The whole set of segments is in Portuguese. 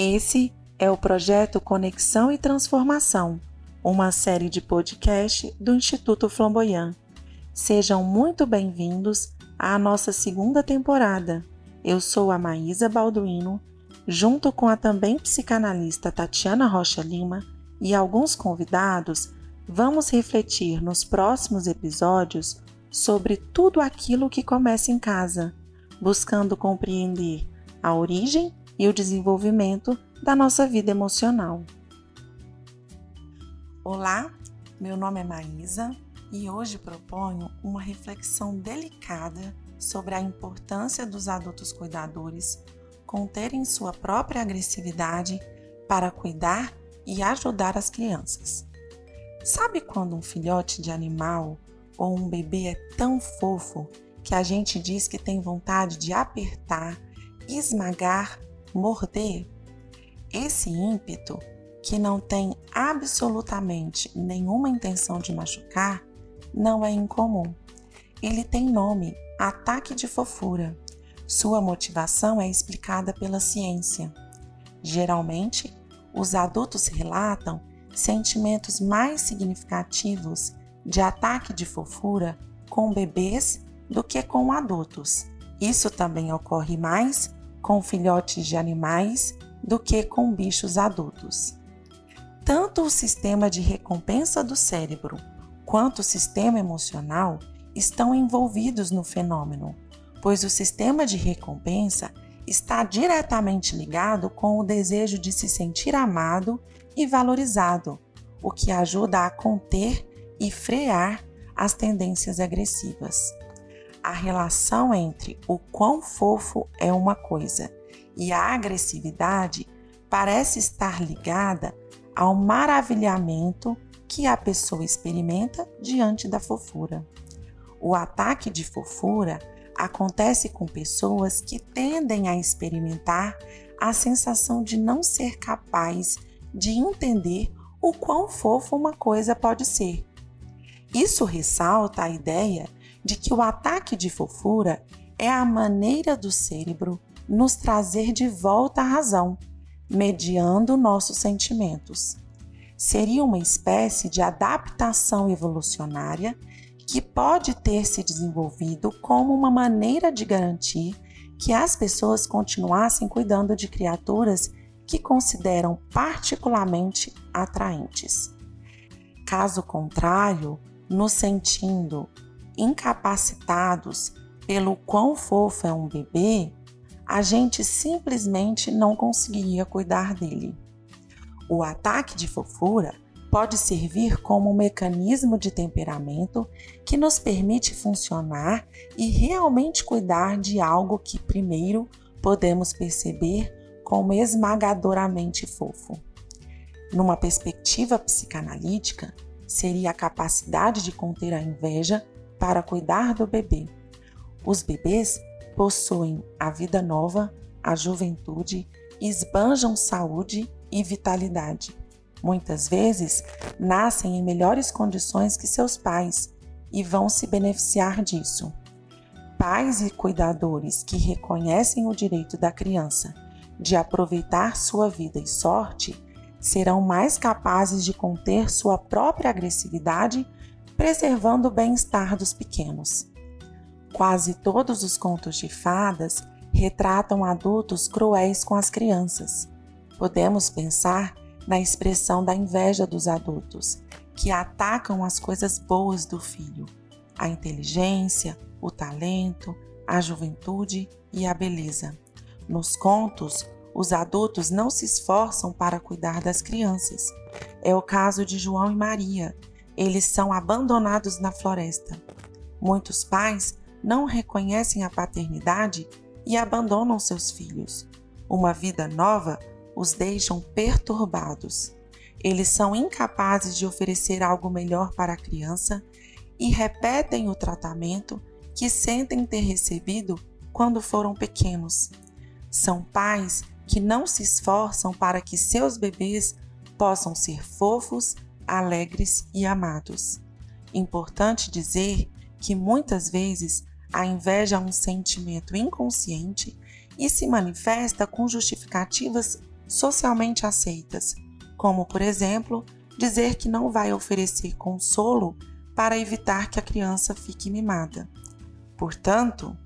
Esse é o projeto Conexão e Transformação, uma série de podcast do Instituto Flamboyant. Sejam muito bem-vindos à nossa segunda temporada. Eu sou a Maísa Balduino, junto com a também psicanalista Tatiana Rocha Lima e alguns convidados, vamos refletir nos próximos episódios sobre tudo aquilo que começa em casa, buscando compreender a origem e o desenvolvimento da nossa vida emocional. Olá, meu nome é Maísa e hoje proponho uma reflexão delicada sobre a importância dos adultos cuidadores conterem sua própria agressividade para cuidar e ajudar as crianças. Sabe quando um filhote de animal ou um bebê é tão fofo que a gente diz que tem vontade de apertar, esmagar, morder? Esse ímpeto, que não tem absolutamente nenhuma intenção de machucar, não é incomum. Ele tem nome, ataque de fofura. Sua motivação é explicada pela ciência. Geralmente, os adultos relatam sentimentos mais significativos de ataque de fofura com bebês do que com adultos. Isso também ocorre mais com filhotes de animais do que com bichos adultos. Tanto o sistema de recompensa do cérebro quanto o sistema emocional estão envolvidos no fenômeno, pois o sistema de recompensa está diretamente ligado com o desejo de se sentir amado e valorizado, o que ajuda a conter e frear as tendências agressivas. A relação entre o quão fofo é uma coisa e a agressividade parece estar ligada ao maravilhamento que a pessoa experimenta diante da fofura. O ataque de fofura acontece com pessoas que tendem a experimentar a sensação de não ser capaz de entender o quão fofo uma coisa pode ser. Isso ressalta a ideia de que o ataque de fofura é a maneira do cérebro nos trazer de volta à razão, mediando nossos sentimentos. Seria uma espécie de adaptação evolucionária que pode ter se desenvolvido como uma maneira de garantir que as pessoas continuassem cuidando de criaturas que consideram particularmente atraentes. Caso contrário, nos sentindo incapacitados pelo quão fofo é um bebê, a gente simplesmente não conseguiria cuidar dele. O ataque de fofura pode servir como um mecanismo de temperamento que nos permite funcionar e realmente cuidar de algo que primeiro podemos perceber como esmagadoramente fofo. Numa perspectiva psicanalítica, seria a capacidade de conter a inveja para cuidar do bebê. Os bebês possuem a vida nova, a juventude, esbanjam saúde e vitalidade Muitas vezes nascem em melhores condições que seus pais e vão se beneficiar disso. Pais e cuidadores que reconhecem o direito da criança de aproveitar sua vida e sorte serão mais capazes de conter sua própria agressividade, preservando o bem-estar dos pequenos. Quase todos os contos de fadas retratam adultos cruéis com as crianças. Podemos pensar na expressão da inveja dos adultos, que atacam as coisas boas do filho, a inteligência, o talento, a juventude e a beleza. Nos contos, os adultos não se esforçam para cuidar das crianças. É o caso de João e Maria. Eles são abandonados na floresta. Muitos pais não reconhecem a paternidade e abandonam seus filhos. Uma vida nova os deixam perturbados. Eles são incapazes de oferecer algo melhor para a criança e repetem o tratamento que sentem ter recebido quando foram pequenos. São pais que não se esforçam para que seus bebês possam ser fofos, alegres e amados. Importante dizer que muitas vezes a inveja é um sentimento inconsciente e se manifesta com justificativas socialmente aceitas, como, por exemplo, dizer que não vai oferecer consolo para evitar que a criança fique mimada. Portanto,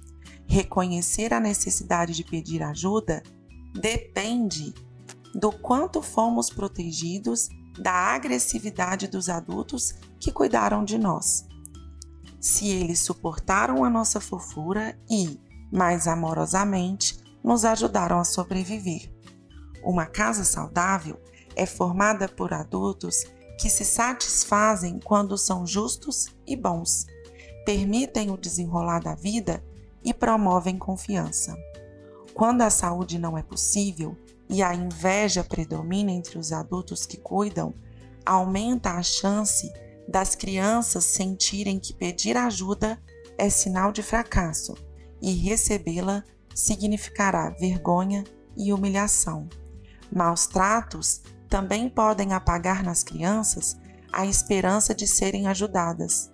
reconhecer a necessidade de pedir ajuda depende do quanto fomos protegidos da agressividade dos adultos que cuidaram de nós. Se eles suportaram a nossa fofura e, mais amorosamente, nos ajudaram a sobreviver. Uma casa saudável é formada por adultos que se satisfazem quando são justos e bons, permitem o desenrolar da vida e promovem confiança. Quando a saúde não é possível e a inveja predomina entre os adultos que cuidam, aumenta a chance das crianças sentirem que pedir ajuda é sinal de fracasso e recebê-la significará vergonha e humilhação. Maus tratos também podem apagar nas crianças a esperança de serem ajudadas.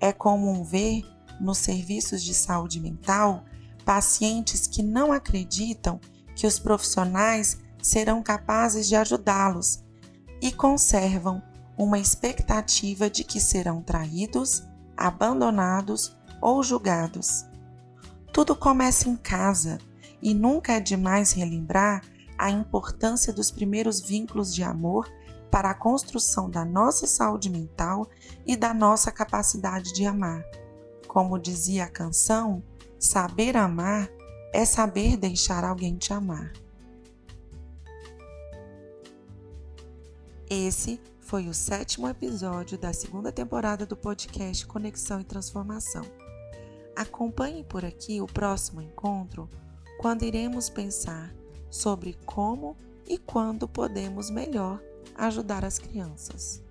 É comum ver nos serviços de saúde mental pacientes que não acreditam que os profissionais serão capazes de ajudá-los e conservam uma expectativa de que serão traídos, abandonados ou julgados. Tudo começa em casa e nunca é demais relembrar a importância dos primeiros vínculos de amor para a construção da nossa saúde mental e da nossa capacidade de amar. Como dizia a canção, saber amar é saber deixar alguém te amar. Esse foi o sétimo episódio da segunda temporada do podcast Conexão e Transformação. Acompanhe por aqui o próximo encontro, quando iremos pensar sobre como e quando podemos melhor ajudar as crianças.